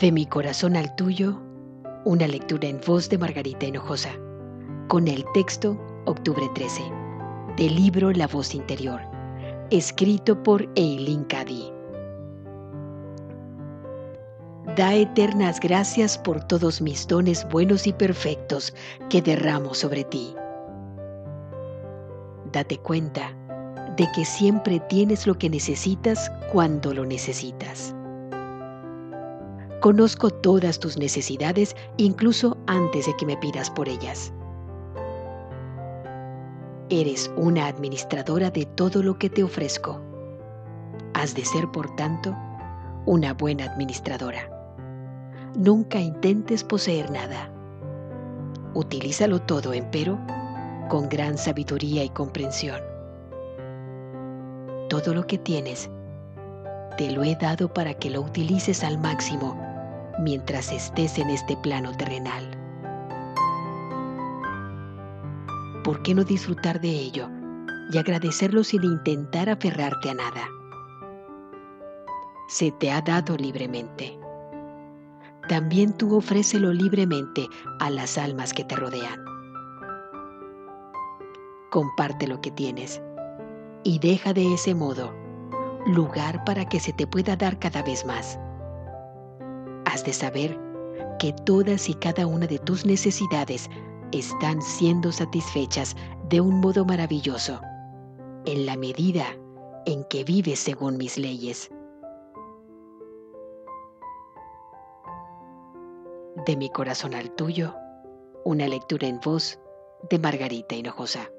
De mi corazón al tuyo, una lectura en voz de Margarita Hinojosa, con el texto Octubre 13, del libro La voz interior, escrito por Eileen Cady. Da eternas gracias por todos mis dones buenos y perfectos que derramo sobre ti. Date cuenta de que siempre tienes lo que necesitas cuando lo necesitas. Conozco todas tus necesidades incluso antes de que me pidas por ellas. Eres una administradora de todo lo que te ofrezco. Has de ser, por tanto, una buena administradora. Nunca intentes poseer nada. Utilízalo todo, empero, con gran sabiduría y comprensión. Todo lo que tienes, te lo he dado para que lo utilices al máximo mientras estés en este plano terrenal. ¿Por qué no disfrutar de ello y agradecerlo sin intentar aferrarte a nada? Se te ha dado libremente. También tú ofrécelo libremente a las almas que te rodean. Comparte lo que tienes y deja de ese modo lugar para que se te pueda dar cada vez más de saber que todas y cada una de tus necesidades están siendo satisfechas de un modo maravilloso, en la medida en que vives según mis leyes. De mi corazón al tuyo, una lectura en voz de Margarita Hinojosa.